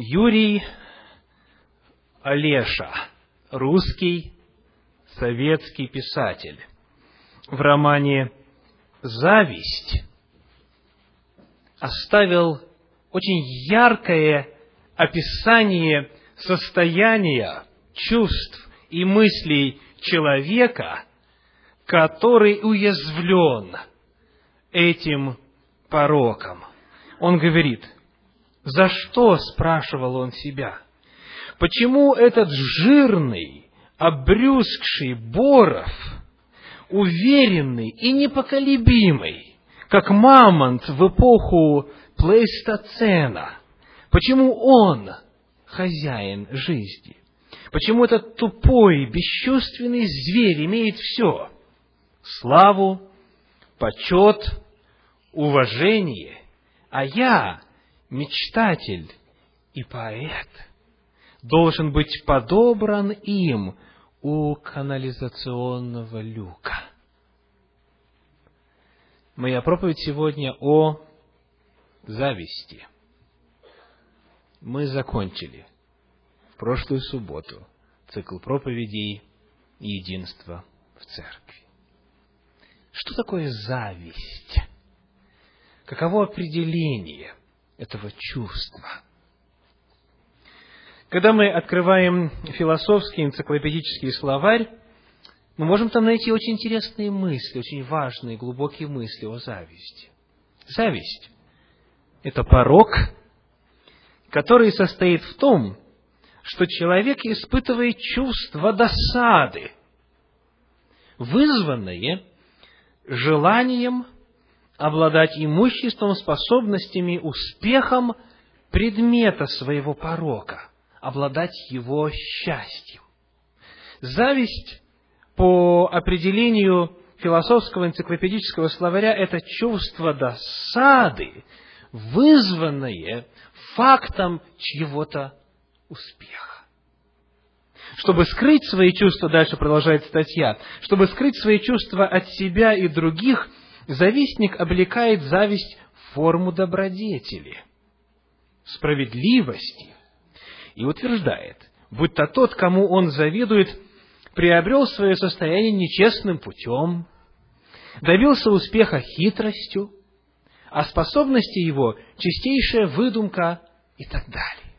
Юрий Олеша, русский советский писатель, в романе «Зависть» оставил очень яркое описание состояния чувств и мыслей человека, который уязвлен этим пороком. Он говорит, за что, спрашивал он себя, почему этот жирный, обрюзгший Боров, уверенный и непоколебимый, как мамонт в эпоху Плейстоцена, почему он хозяин жизни? Почему этот тупой, бесчувственный зверь имеет все? Славу, почет, уважение, а я, мечтатель и поэт, должен быть подобран им у канализационного люка. Моя проповедь сегодня о зависти. Мы закончили в прошлую субботу цикл проповедей единства в церкви. Что такое зависть? Каково определение этого чувства? Когда мы открываем философский энциклопедический словарь, мы можем там найти очень интересные мысли, очень важные, глубокие мысли о зависти. Зависть – это порог, который состоит в том, что человек испытывает чувство досады, вызванное желанием обладать имуществом, способностями, успехом предмета своего порока, обладать его счастьем. Зависть, по определению философского энциклопедического словаря, это чувство досады, вызванное фактом чьего-то успеха. Чтобы скрыть свои чувства, дальше продолжает статья, чтобы скрыть свои чувства от себя и других, завистник облекает зависть в форму добродетели, справедливости и утверждает, будто тот, кому он завидует, приобрел свое состояние нечестным путем, добился успеха хитростью, а способности его – чистейшая выдумка и так далее.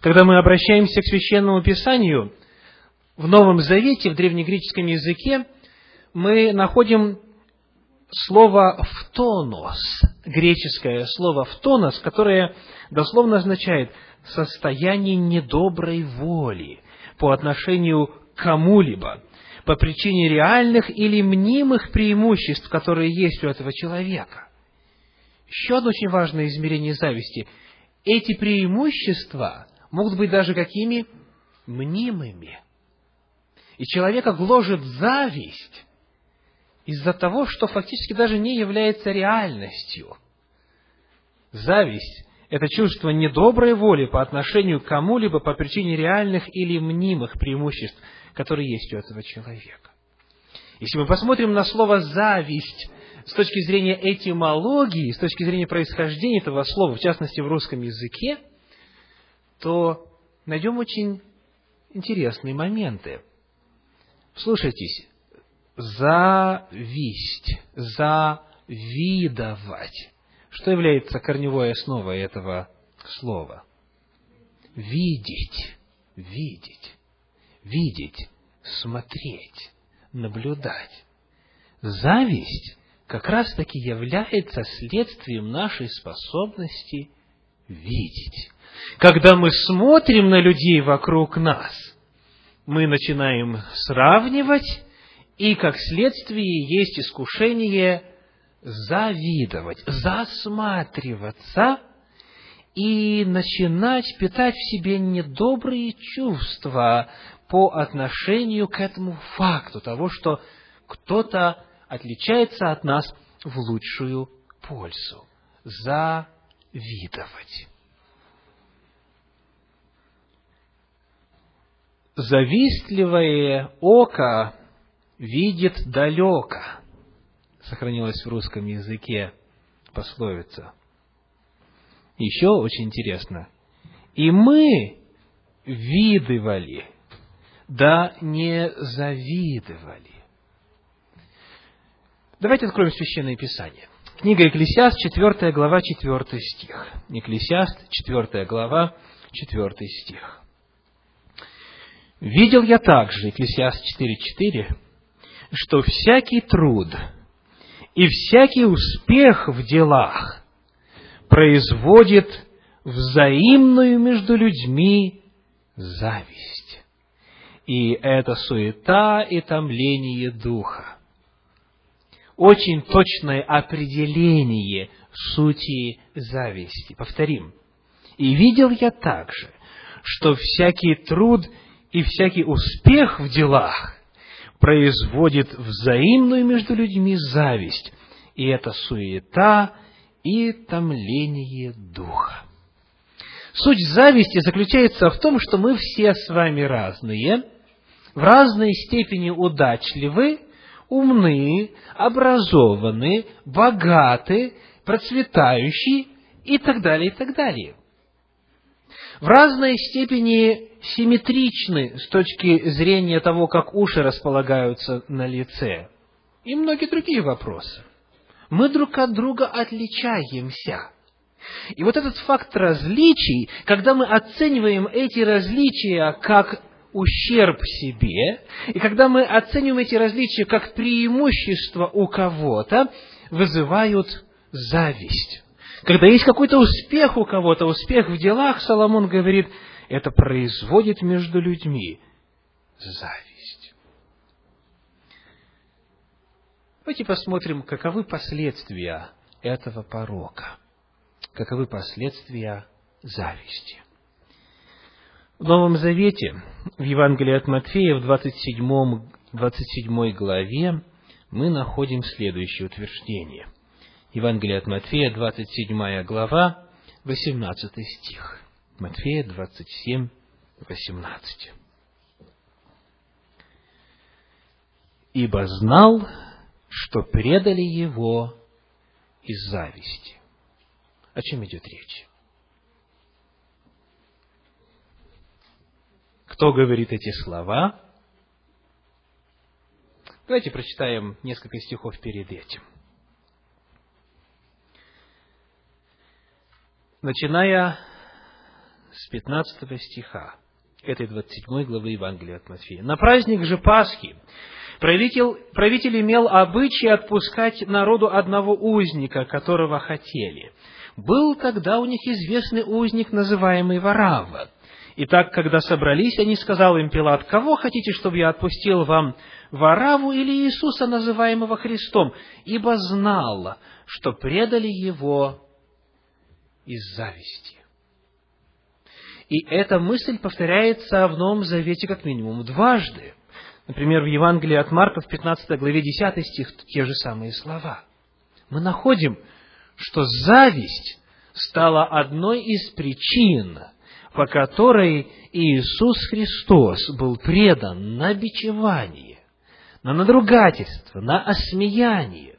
Когда мы обращаемся к Священному Писанию, в Новом Завете, в древнегреческом языке, мы находим слово «втонос», греческое слово «втонос», которое дословно означает «состояние недоброй воли» по отношению к кому-либо, по причине реальных или мнимых преимуществ, которые есть у этого человека. Еще одно очень важное измерение зависти. Эти преимущества могут быть даже какими? Мнимыми. И человека гложет зависть из-за того, что фактически даже не является реальностью. Зависть – это чувство недоброй воли по отношению к кому-либо по причине реальных или мнимых преимуществ, которые есть у этого человека. Если мы посмотрим на слово «зависть» с точки зрения этимологии, с точки зрения происхождения этого слова, в частности в русском языке – то найдем очень интересные моменты. Слушайтесь, зависть, завидовать. Что является корневой основой этого слова? Видеть, видеть, видеть, смотреть, наблюдать. Зависть как раз-таки является следствием нашей способности видеть. Когда мы смотрим на людей вокруг нас, мы начинаем сравнивать, и как следствие есть искушение завидовать, засматриваться и начинать питать в себе недобрые чувства по отношению к этому факту того, что кто-то отличается от нас в лучшую пользу. Завидовать. завистливое око видит далеко. Сохранилась в русском языке пословица. Еще очень интересно. И мы видывали, да не завидовали. Давайте откроем Священное Писание. Книга Экклесиаст, 4 глава, 4 стих. Экклесиаст, 4 глава, 4 стих. «Видел я также, Экклесиаст 4.4, что всякий труд и всякий успех в делах производит взаимную между людьми зависть. И это суета и томление духа. Очень точное определение сути зависти. Повторим. И видел я также, что всякий труд и всякий успех в делах производит взаимную между людьми зависть, и это суета и томление духа. Суть зависти заключается в том, что мы все с вами разные, в разной степени удачливы, умны, образованы, богаты, процветающие и так далее, и так далее. В разной степени симметричны с точки зрения того, как уши располагаются на лице. И многие другие вопросы. Мы друг от друга отличаемся. И вот этот факт различий, когда мы оцениваем эти различия как ущерб себе, и когда мы оцениваем эти различия как преимущество у кого-то, вызывают зависть. Когда есть какой-то успех у кого-то, успех в делах, Соломон говорит, это производит между людьми зависть. Давайте посмотрим, каковы последствия этого порока каковы последствия зависти. В Новом Завете, в Евангелии от Матфея, в 27, 27 главе, мы находим следующее утверждение. Евангелие от Матфея, 27 глава, 18 стих. Матфея 27, 18. «Ибо знал, что предали его из зависти». О чем идет речь? Кто говорит эти слова? Давайте прочитаем несколько стихов перед этим. Начиная с 15 стиха этой 27 главы Евангелия от Матфея. «На праздник же Пасхи правитель, правитель имел обычай отпускать народу одного узника, которого хотели – был тогда у них известный узник, называемый Варава. Итак, когда собрались, они сказал им Пилат, «Кого хотите, чтобы я отпустил вам, Вараву или Иисуса, называемого Христом? Ибо знал, что предали его из зависти». И эта мысль повторяется в Новом Завете как минимум дважды. Например, в Евангелии от Марка в 15 главе 10 стих те же самые слова. Мы находим, что зависть стала одной из причин, по которой Иисус Христос был предан на бичевание, на надругательство, на осмеяние,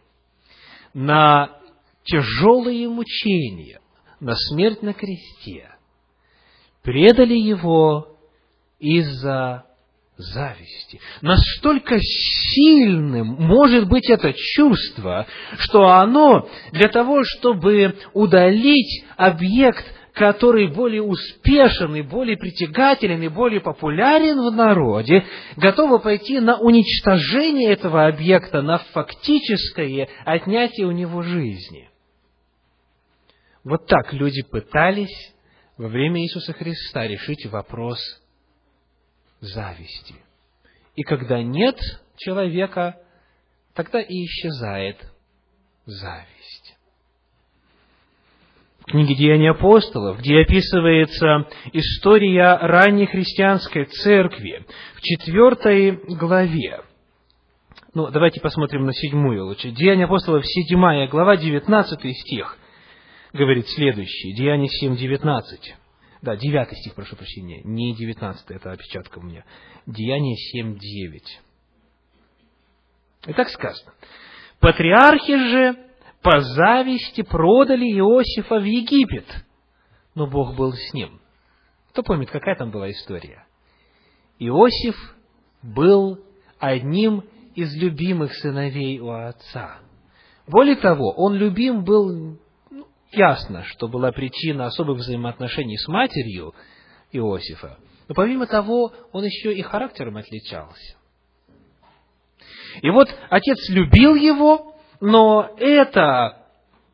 на тяжелые мучения, на смерть на кресте. Предали его из-за зависти. Настолько сильным может быть это чувство, что оно для того, чтобы удалить объект, который более успешен и более притягателен и более популярен в народе, готово пойти на уничтожение этого объекта, на фактическое отнятие у него жизни. Вот так люди пытались во время Иисуса Христа решить вопрос зависти. И когда нет человека, тогда и исчезает зависть. В книге «Деяния апостолов», где описывается история ранней христианской церкви, в четвертой главе, ну, давайте посмотрим на седьмую лучше. Деяния апостолов, седьмая глава, девятнадцатый стих, говорит следующее. Деяние семь, девятнадцать. Да, девятый стих, прошу прощения, не девятнадцатый, это опечатка у меня. Деяние семь девять. И так сказано. Патриархи же по зависти продали Иосифа в Египет. но Бог был с ним. Кто помнит, какая там была история? Иосиф был одним из любимых сыновей у отца. Более того, он любим был, ясно, что была причина особых взаимоотношений с матерью Иосифа, но помимо того, он еще и характером отличался. И вот отец любил его, но это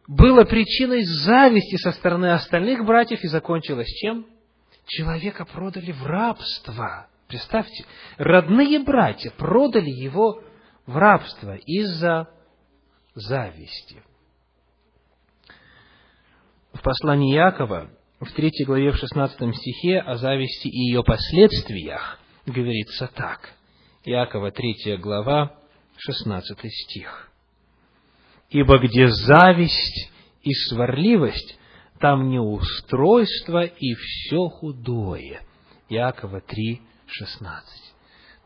было причиной зависти со стороны остальных братьев и закончилось чем? Человека продали в рабство. Представьте, родные братья продали его в рабство из-за зависти. В послании Якова, в третьей главе, в шестнадцатом стихе, о зависти и ее последствиях говорится так. Якова, третья глава, шестнадцатый стих. «Ибо где зависть и сварливость, там неустройство и все худое». Якова 3, 16.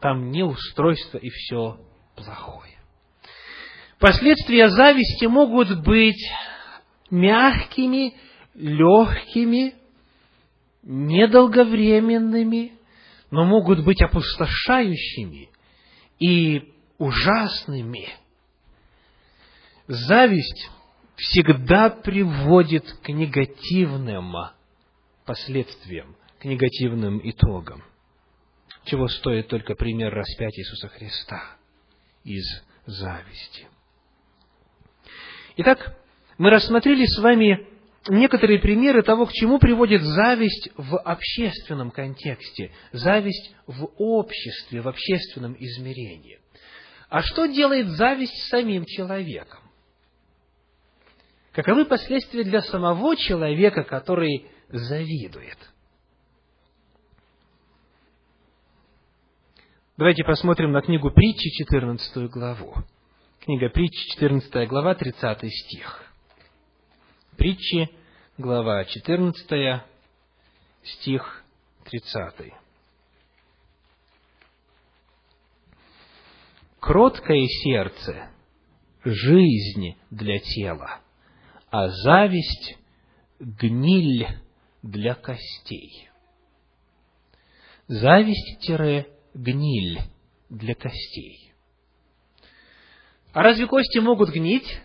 Там неустройство и все плохое. Последствия зависти могут быть мягкими, легкими, недолговременными, но могут быть опустошающими и ужасными. Зависть всегда приводит к негативным последствиям, к негативным итогам. Чего стоит только пример распятия Иисуса Христа из зависти. Итак, мы рассмотрели с вами некоторые примеры того, к чему приводит зависть в общественном контексте, зависть в обществе, в общественном измерении. А что делает зависть самим человеком? Каковы последствия для самого человека, который завидует? Давайте посмотрим на книгу притчи, 14 главу. Книга притчи, 14 глава, 30 стих. Притчи, глава 14, стих 30. Кроткое сердце – жизнь для тела, а зависть – гниль для костей. Зависть-гниль для костей. А разве кости могут гнить?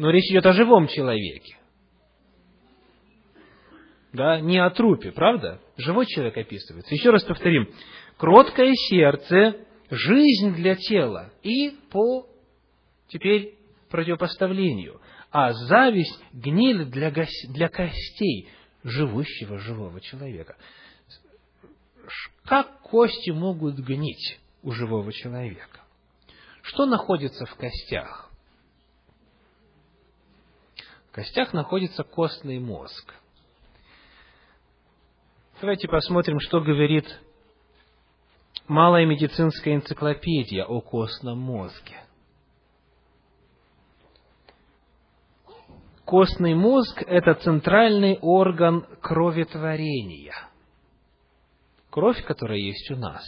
Но речь идет о живом человеке. Да, не о трупе, правда? Живой человек описывается. Еще раз повторим. Кроткое сердце, жизнь для тела. И по теперь противопоставлению. А зависть – гниль для, для костей живущего живого человека. Как кости могут гнить у живого человека? Что находится в костях? В костях находится костный мозг. Давайте посмотрим, что говорит малая медицинская энциклопедия о костном мозге. Костный мозг – это центральный орган кроветворения. Кровь, которая есть у нас,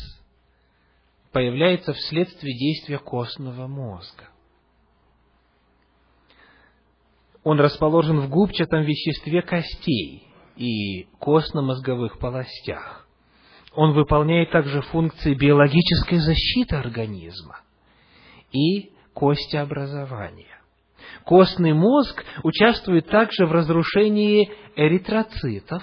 появляется вследствие действия костного мозга. Он расположен в губчатом веществе костей – и костно-мозговых полостях. Он выполняет также функции биологической защиты организма и костеобразования. Костный мозг участвует также в разрушении эритроцитов,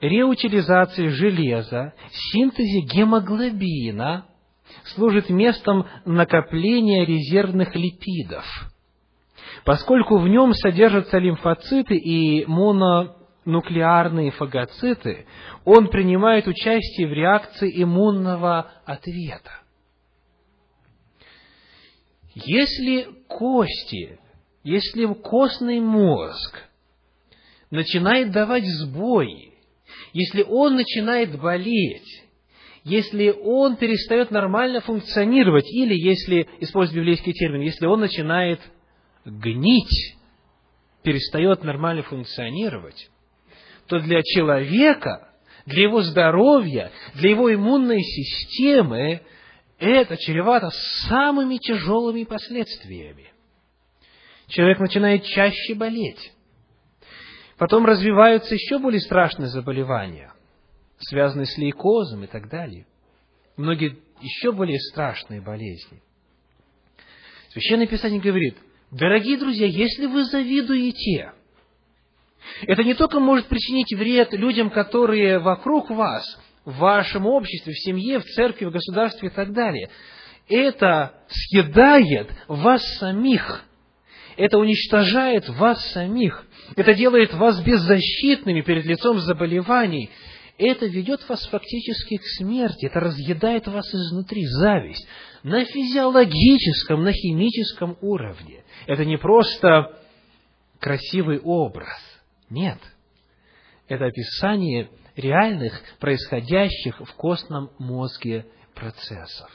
реутилизации железа, синтезе гемоглобина, служит местом накопления резервных липидов – поскольку в нем содержатся лимфоциты и мононуклеарные фагоциты, он принимает участие в реакции иммунного ответа. Если кости, если костный мозг начинает давать сбои, если он начинает болеть, если он перестает нормально функционировать, или если, используя библейский термин, если он начинает гнить, перестает нормально функционировать, то для человека, для его здоровья, для его иммунной системы это чревато самыми тяжелыми последствиями. человек начинает чаще болеть. Потом развиваются еще более страшные заболевания, связанные с лейкозом и так далее. Многие еще более страшные болезни. Священное Писание говорит, дорогие друзья, если вы завидуете, это не только может причинить вред людям, которые вокруг вас, в вашем обществе, в семье, в церкви, в государстве и так далее. Это съедает вас самих. Это уничтожает вас самих. Это делает вас беззащитными перед лицом заболеваний. Это ведет вас фактически к смерти. Это разъедает вас изнутри. Зависть. На физиологическом, на химическом уровне. Это не просто красивый образ. Нет. Это описание реальных, происходящих в костном мозге процессов.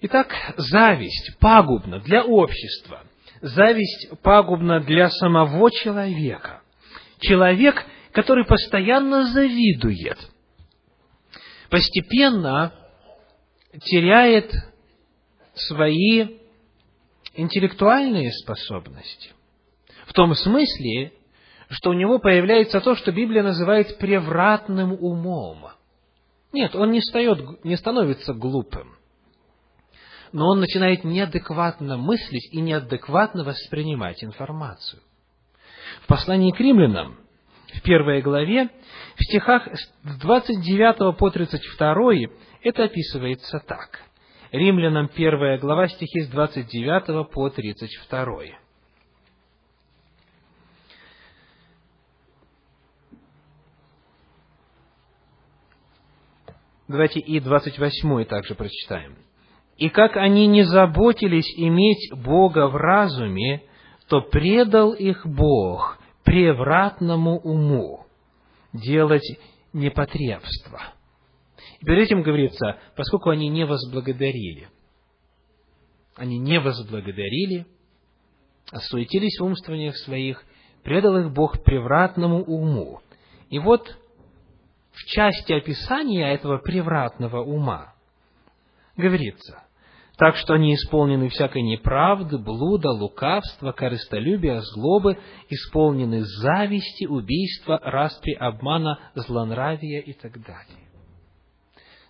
Итак, зависть пагубна для общества. Зависть пагубна для самого человека. Человек, который постоянно завидует, постепенно теряет свои интеллектуальные способности. В том смысле, что у него появляется то, что Библия называет превратным умом. Нет, он не, встает, не становится глупым, но он начинает неадекватно мыслить и неадекватно воспринимать информацию. В послании к римлянам, в первой главе, в стихах с 29 по 32 это описывается так. Римлянам первая глава, стихи с 29 по 32. Давайте и 28 также прочитаем. «И как они не заботились иметь Бога в разуме, то предал их Бог превратному уму делать непотребство». И перед этим говорится, поскольку они не возблагодарили. Они не возблагодарили, осуетились в умствованиях своих, предал их Бог превратному уму. И вот в части описания этого превратного ума говорится, так что они исполнены всякой неправды, блуда, лукавства, корыстолюбия, злобы, исполнены зависти, убийства, распри, обмана, злонравия и так далее.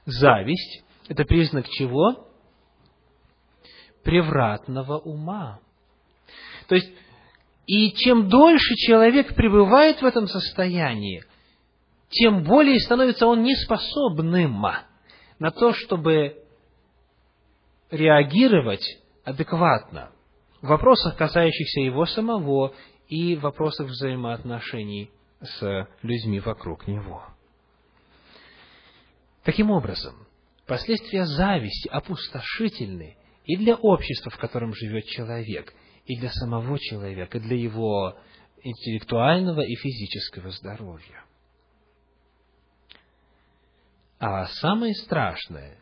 Зависть – это признак чего? Превратного ума. То есть, и чем дольше человек пребывает в этом состоянии, тем более становится он неспособным на то, чтобы реагировать адекватно в вопросах, касающихся его самого, и вопросах взаимоотношений с людьми вокруг него. Таким образом, последствия зависти опустошительны и для общества, в котором живет человек, и для самого человека, и для его интеллектуального и физического здоровья. А самое страшное,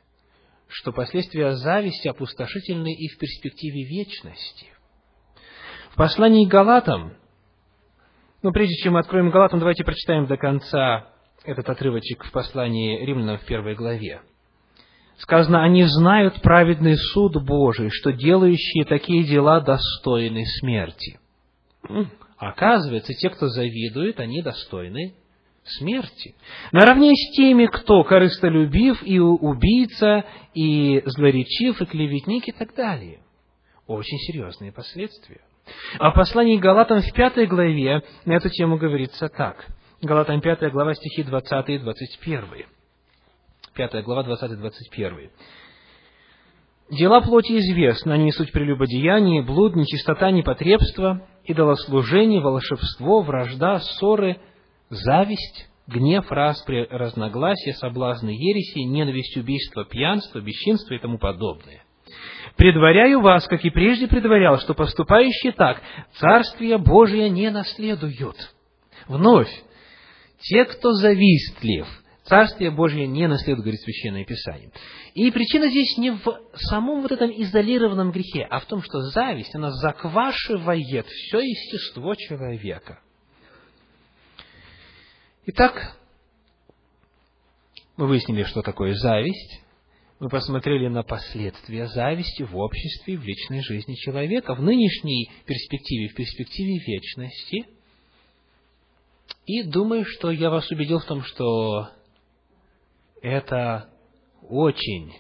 что последствия зависти опустошительны и в перспективе вечности. В послании к Галатам, ну, прежде чем мы откроем Галатам, давайте прочитаем до конца этот отрывочек в послании Римлянам в первой главе. Сказано, они знают праведный суд Божий, что делающие такие дела достойны смерти. Оказывается, те, кто завидует, они достойны смерти. Наравне с теми, кто корыстолюбив и убийца, и злоречив, и клеветник, и так далее. Очень серьезные последствия. А в послании Галатам в пятой главе на эту тему говорится так. Галатам пятая глава, стихи 20 и 21. Пятая глава, 20 и 21. Дела плоти известны, они суть прелюбодеяние, блуд, нечистота, непотребство, идолослужение, волшебство, вражда, ссоры – зависть, гнев, распри, разногласия, соблазны ереси, ненависть, убийство, пьянство, бесчинство и тому подобное. Предваряю вас, как и прежде предварял, что поступающие так Царствие Божие не наследуют. Вновь, те, кто завистлив, Царствие Божие не наследует, говорит Священное Писание. И причина здесь не в самом вот этом изолированном грехе, а в том, что зависть, она заквашивает все естество человека. Итак, мы выяснили, что такое зависть, мы посмотрели на последствия зависти в обществе в личной жизни человека, в нынешней перспективе, в перспективе вечности. И думаю, что я вас убедил в том, что это очень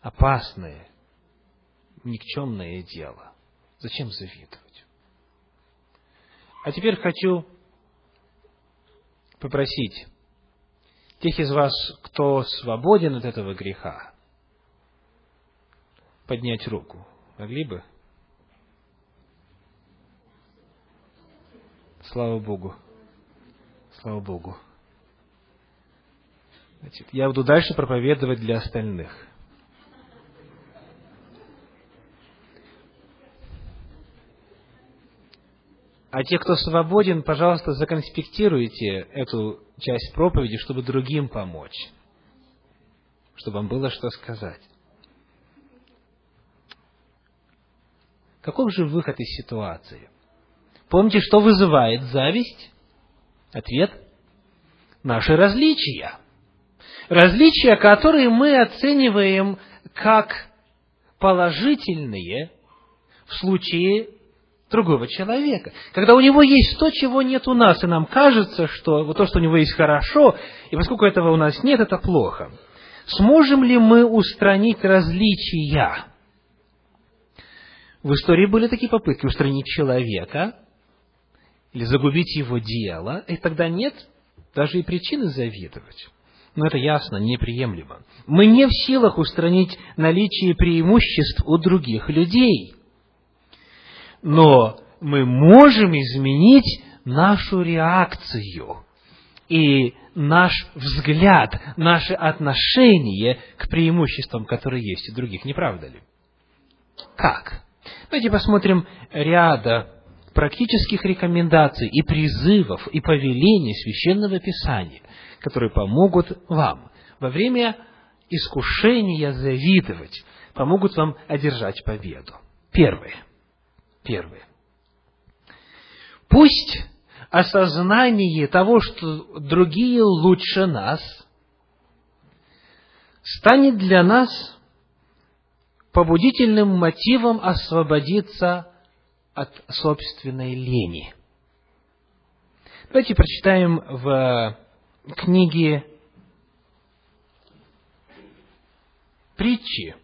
опасное, никчемное дело. Зачем завидовать? А теперь хочу попросить тех из вас, кто свободен от этого греха, поднять руку. Могли бы? Слава Богу. Слава Богу. Значит, я буду дальше проповедовать для остальных. А те, кто свободен, пожалуйста, законспектируйте эту часть проповеди, чтобы другим помочь, чтобы вам было что сказать. Каков же выход из ситуации? Помните, что вызывает зависть? Ответ – наши различия. Различия, которые мы оцениваем как положительные в случае другого человека. Когда у него есть то, чего нет у нас, и нам кажется, что вот то, что у него есть, хорошо, и поскольку этого у нас нет, это плохо. Сможем ли мы устранить различия? В истории были такие попытки устранить человека или загубить его дело, и тогда нет даже и причины завидовать. Но это ясно, неприемлемо. Мы не в силах устранить наличие преимуществ у других людей – но мы можем изменить нашу реакцию и наш взгляд, наше отношение к преимуществам, которые есть у других, не правда ли? Как? Давайте посмотрим ряда практических рекомендаций и призывов и повелений Священного Писания, которые помогут вам во время искушения завидовать, помогут вам одержать победу. Первое. Первое. Пусть осознание того, что другие лучше нас, станет для нас побудительным мотивом освободиться от собственной лени. Давайте прочитаем в книге притчи,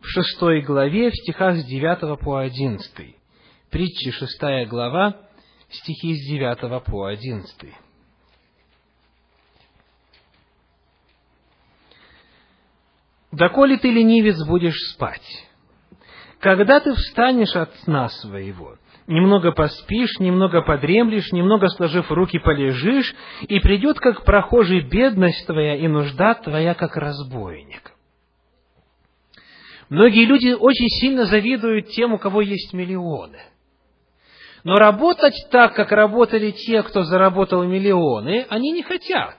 в шестой главе, в стихах с 9 по 11. Притчи, шестая глава, стихи с 9 по 11. «Доколе ты, ленивец, будешь спать? Когда ты встанешь от сна своего, немного поспишь, немного подремлешь, немного сложив руки полежишь, и придет, как прохожий, бедность твоя и нужда твоя, как разбойник». Многие люди очень сильно завидуют тем, у кого есть миллионы. Но работать так, как работали те, кто заработал миллионы, они не хотят.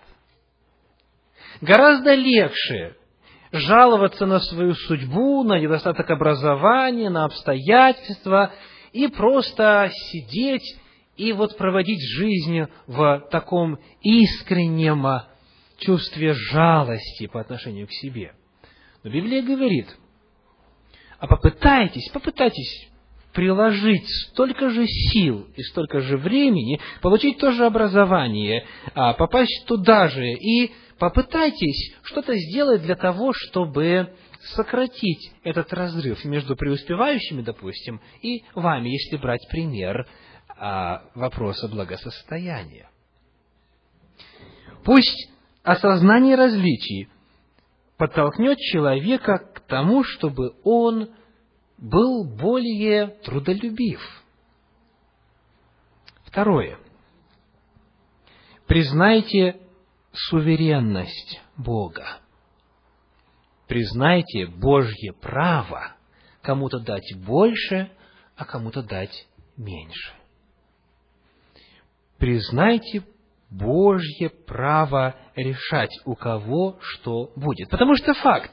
Гораздо легче жаловаться на свою судьбу, на недостаток образования, на обстоятельства и просто сидеть и вот проводить жизнь в таком искреннем чувстве жалости по отношению к себе. Но Библия говорит, а попытайтесь, попытайтесь приложить столько же сил и столько же времени, получить то же образование, а, попасть туда же, и попытайтесь что-то сделать для того, чтобы сократить этот разрыв между преуспевающими, допустим, и вами, если брать пример а, вопроса благосостояния. Пусть осознание различий подтолкнет человека к тому, чтобы он был более трудолюбив. Второе. Признайте суверенность Бога. Признайте Божье право кому-то дать больше, а кому-то дать меньше. Признайте Божье право решать, у кого что будет. Потому что факт,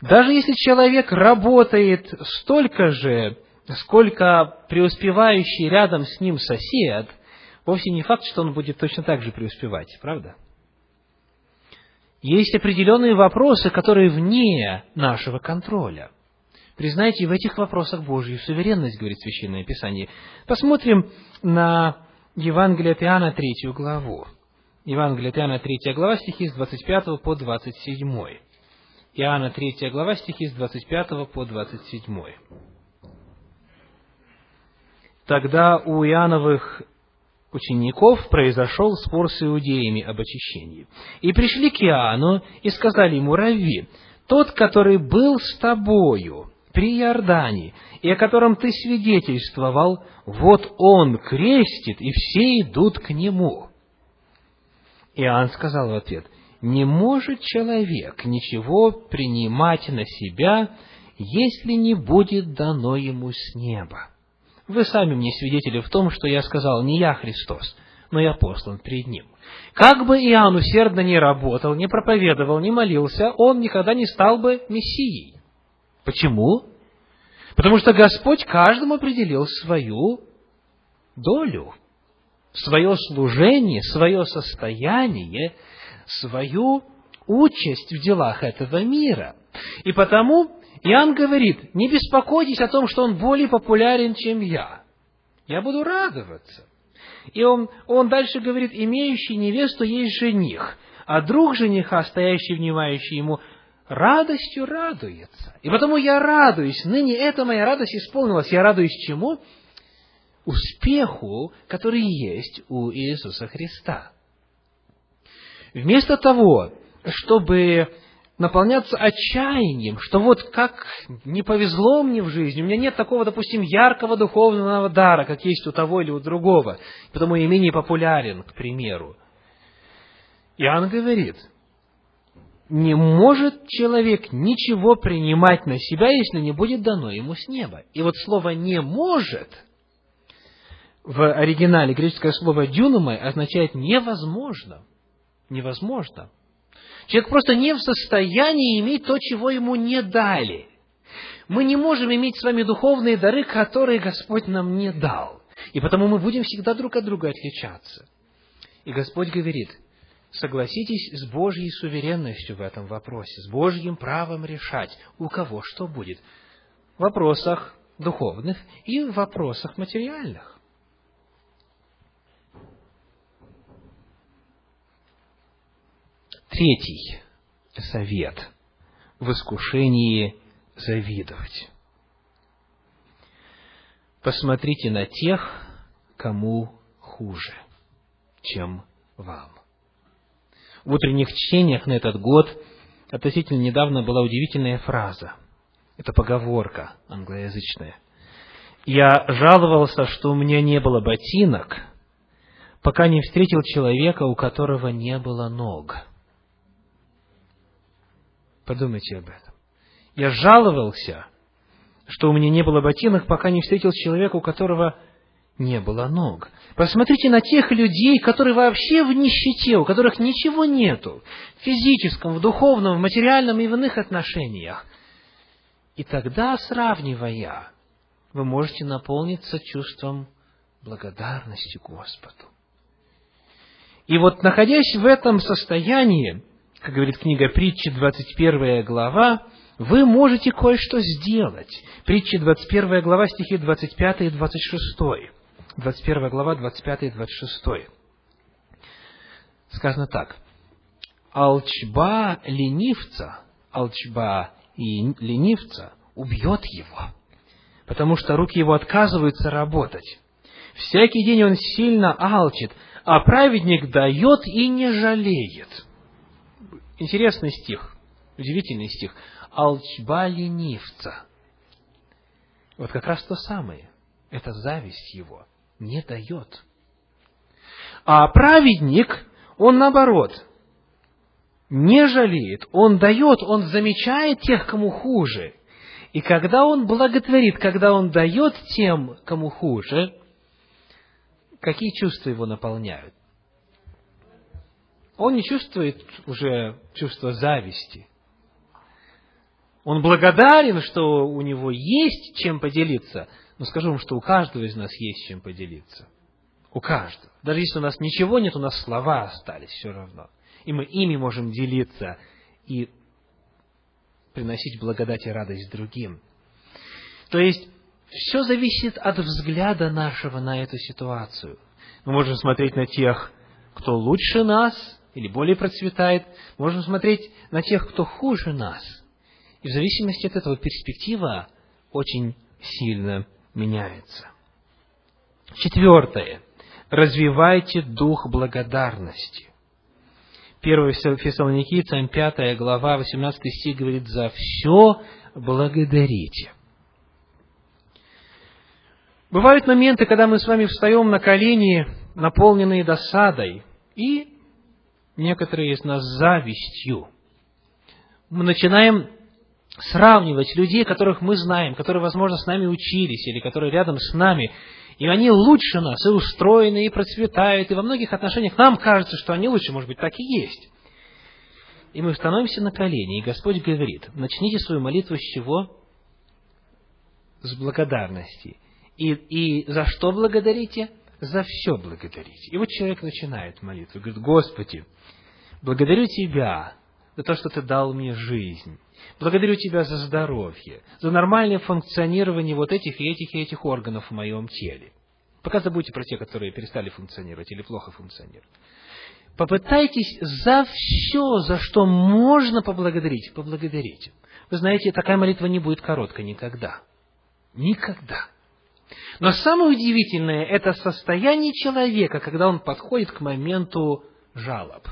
даже если человек работает столько же, сколько преуспевающий рядом с ним сосед, вовсе не факт, что он будет точно так же преуспевать, правда? Есть определенные вопросы, которые вне нашего контроля. Признайте в этих вопросах Божью суверенность, говорит Священное Писание. Посмотрим на Евангелие от Иоанна, третью главу. Евангелие от Иоанна, третья глава, стихи с 25 по 27. Иоанна, третья глава, стихи с 25 по 27. Тогда у Иоанновых учеников произошел спор с иудеями об очищении. И пришли к Иоанну и сказали ему, «Рави, тот, который был с тобою при Иордане, и о котором ты свидетельствовал, вот он крестит, и все идут к нему». Иоанн сказал в ответ, «Не может человек ничего принимать на себя, если не будет дано ему с неба». Вы сами мне свидетели в том, что я сказал, не я Христос, но я послан перед Ним. Как бы Иоанн усердно не работал, не проповедовал, не молился, он никогда не стал бы Мессией. Почему? Потому что Господь каждому определил свою долю, свое служение, свое состояние, свою участь в делах этого мира. И потому Иоанн говорит, не беспокойтесь о том, что он более популярен, чем я. Я буду радоваться. И он, он дальше говорит, имеющий невесту есть жених, а друг жениха, стоящий, внимающий ему, радостью радуется. И потому я радуюсь. Ныне эта моя радость исполнилась. Я радуюсь чему? Успеху, который есть у Иисуса Христа. Вместо того, чтобы наполняться отчаянием, что вот как не повезло мне в жизни, у меня нет такого, допустим, яркого духовного дара, как есть у того или у другого, потому я менее популярен, к примеру. Иоанн говорит, не может человек ничего принимать на себя, если не будет дано ему с неба. И вот слово «не может» в оригинале греческое слово «дюнумай» означает «невозможно». Невозможно. Человек просто не в состоянии иметь то, чего ему не дали. Мы не можем иметь с вами духовные дары, которые Господь нам не дал. И потому мы будем всегда друг от друга отличаться. И Господь говорит, согласитесь с Божьей суверенностью в этом вопросе, с Божьим правом решать, у кого что будет. В вопросах духовных и в вопросах материальных. Третий совет в искушении завидовать. Посмотрите на тех, кому хуже, чем вам. В утренних чтениях на этот год относительно недавно была удивительная фраза. Это поговорка англоязычная. Я жаловался, что у меня не было ботинок, пока не встретил человека, у которого не было ног. Подумайте об этом. Я жаловался, что у меня не было ботинок, пока не встретил человека, у которого не было ног. Посмотрите на тех людей, которые вообще в нищете, у которых ничего нету, в физическом, в духовном, в материальном и в иных отношениях. И тогда, сравнивая, вы можете наполниться чувством благодарности Господу. И вот находясь в этом состоянии, как говорит книга притчи, 21 глава, вы можете кое-что сделать. Притча 21 глава, стихи 25 и 26. 21 глава, 25 и 26. Сказано так. Алчба ленивца, алчба и ленивца убьет его, потому что руки его отказываются работать. Всякий день он сильно алчит, а праведник дает и не жалеет. Интересный стих, удивительный стих. Алчба ленивца. Вот как раз то самое. Это зависть его. Не дает. А праведник, он наоборот, не жалеет, он дает, он замечает тех, кому хуже. И когда он благотворит, когда он дает тем, кому хуже, какие чувства его наполняют? Он не чувствует уже чувство зависти. Он благодарен, что у него есть чем поделиться, но скажу вам, что у каждого из нас есть чем поделиться. У каждого. Даже если у нас ничего нет, у нас слова остались все равно. и мы ими можем делиться и приносить благодать и радость другим. То есть, все зависит от взгляда нашего на эту ситуацию. Мы можем смотреть на тех, кто лучше нас или более процветает, можем смотреть на тех, кто хуже нас. И в зависимости от этого перспектива очень сильно меняется. Четвертое. Развивайте дух благодарности. 1 Фессалоникийцам 5 глава, 18 стих говорит, «За все благодарите». Бывают моменты, когда мы с вами встаем на колени, наполненные досадой, и некоторые из нас завистью. Мы начинаем сравнивать людей, которых мы знаем, которые, возможно, с нами учились, или которые рядом с нами, и они лучше нас, и устроены, и процветают, и во многих отношениях нам кажется, что они лучше, может быть, так и есть. И мы становимся на колени, и Господь говорит, начните свою молитву с чего? С благодарности. И, и за что благодарите? За все благодарите. И вот человек начинает молитву, говорит, Господи, благодарю Тебя за то, что Ты дал мне жизнь. Благодарю Тебя за здоровье, за нормальное функционирование вот этих и этих и этих органов в моем теле. Пока забудьте про те, которые перестали функционировать или плохо функционируют. Попытайтесь за все, за что можно поблагодарить, поблагодарите. Вы знаете, такая молитва не будет короткой никогда. Никогда. Но самое удивительное – это состояние человека, когда он подходит к моменту жалоб.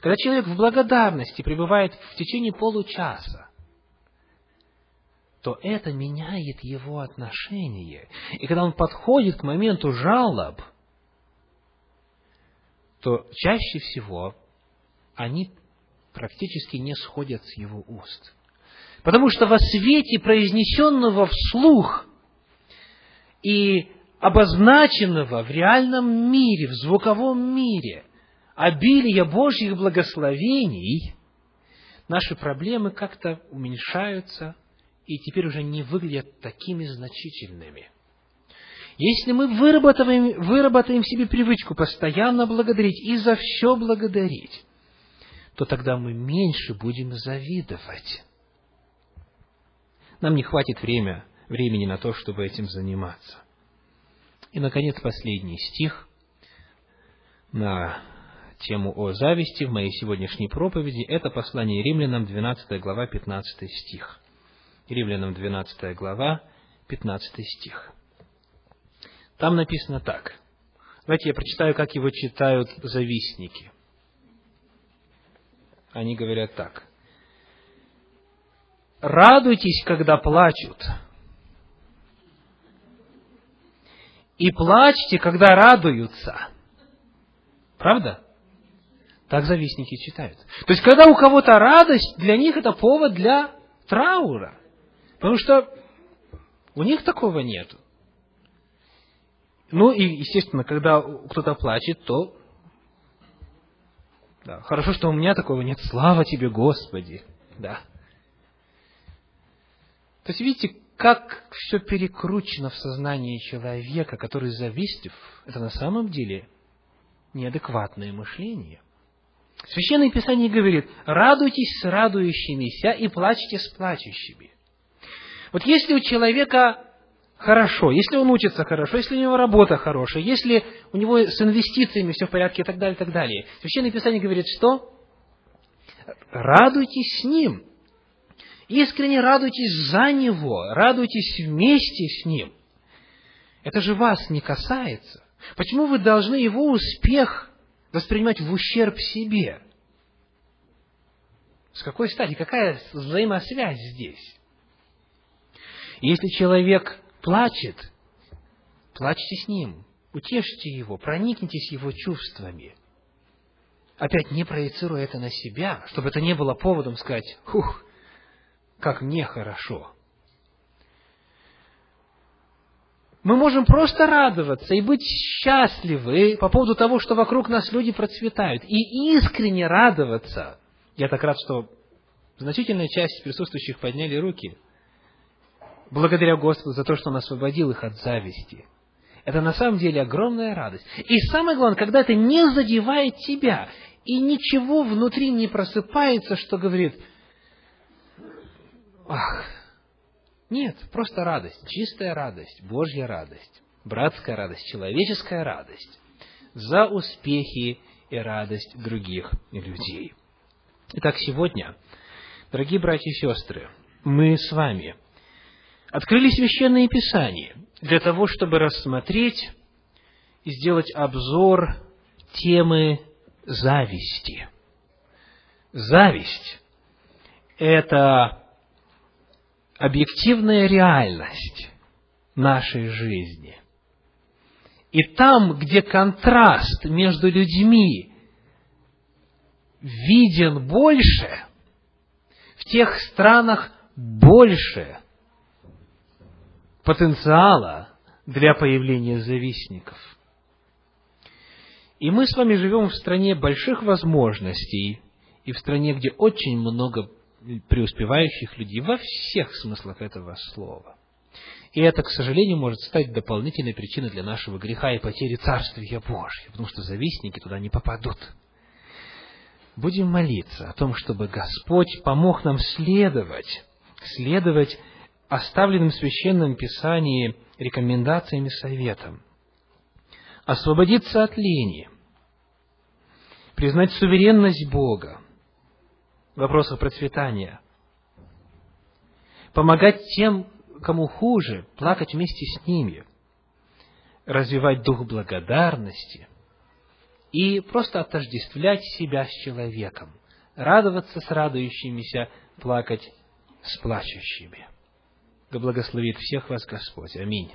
Когда человек в благодарности пребывает в течение получаса, то это меняет его отношение. И когда он подходит к моменту жалоб, то чаще всего они практически не сходят с его уст. Потому что во свете произнесенного вслух и обозначенного в реальном мире, в звуковом мире, обилия Божьих благословений, наши проблемы как-то уменьшаются и теперь уже не выглядят такими значительными. Если мы выработаем, выработаем в себе привычку постоянно благодарить и за все благодарить, то тогда мы меньше будем завидовать. Нам не хватит время, времени на то, чтобы этим заниматься. И, наконец, последний стих на тему о зависти в моей сегодняшней проповеди. Это послание римлянам, 12 глава, 15 стих. Римлянам, 12 глава, 15 стих. Там написано так. Давайте я прочитаю, как его читают завистники. Они говорят так радуйтесь, когда плачут, и плачьте, когда радуются. Правда? Так завистники читают. То есть, когда у кого-то радость, для них это повод для траура. Потому что у них такого нету. Ну и, естественно, когда кто-то плачет, то да, хорошо, что у меня такого нет. Слава тебе, Господи. Да. То есть, видите, как все перекручено в сознании человека, который завистлив, это на самом деле неадекватное мышление. Священное Писание говорит, радуйтесь с радующимися и плачьте с плачущими. Вот если у человека хорошо, если он учится хорошо, если у него работа хорошая, если у него с инвестициями все в порядке и так далее, и так далее, Священное Писание говорит, что радуйтесь с ним, Искренне радуйтесь за Него, радуйтесь вместе с Ним. Это же вас не касается. Почему вы должны Его успех воспринимать в ущерб себе? С какой стати? Какая взаимосвязь здесь? Если человек плачет, плачьте с ним, утешьте его, проникнитесь его чувствами. Опять не проецируя это на себя, чтобы это не было поводом сказать, «Ух, как нехорошо. Мы можем просто радоваться и быть счастливы по поводу того, что вокруг нас люди процветают, и искренне радоваться. Я так рад, что значительная часть присутствующих подняли руки, благодаря Господу за то, что Он освободил их от зависти. Это на самом деле огромная радость. И самое главное, когда это не задевает тебя, и ничего внутри не просыпается, что говорит, ах, нет, просто радость, чистая радость, Божья радость, братская радость, человеческая радость за успехи и радость других людей. Итак, сегодня, дорогие братья и сестры, мы с вами открыли священные писания для того, чтобы рассмотреть и сделать обзор темы зависти. Зависть – это объективная реальность нашей жизни. И там, где контраст между людьми виден больше, в тех странах больше потенциала для появления завистников. И мы с вами живем в стране больших возможностей и в стране, где очень много преуспевающих людей во всех смыслах этого слова. И это, к сожалению, может стать дополнительной причиной для нашего греха и потери Царствия Божьего, потому что завистники туда не попадут. Будем молиться о том, чтобы Господь помог нам следовать, следовать оставленным в Священном Писании рекомендациями, советам, освободиться от лени, признать суверенность Бога, в вопросах процветания, помогать тем, кому хуже, плакать вместе с ними, развивать дух благодарности и просто отождествлять себя с человеком, радоваться с радующимися, плакать с плачущими. Да благословит всех вас Господь. Аминь.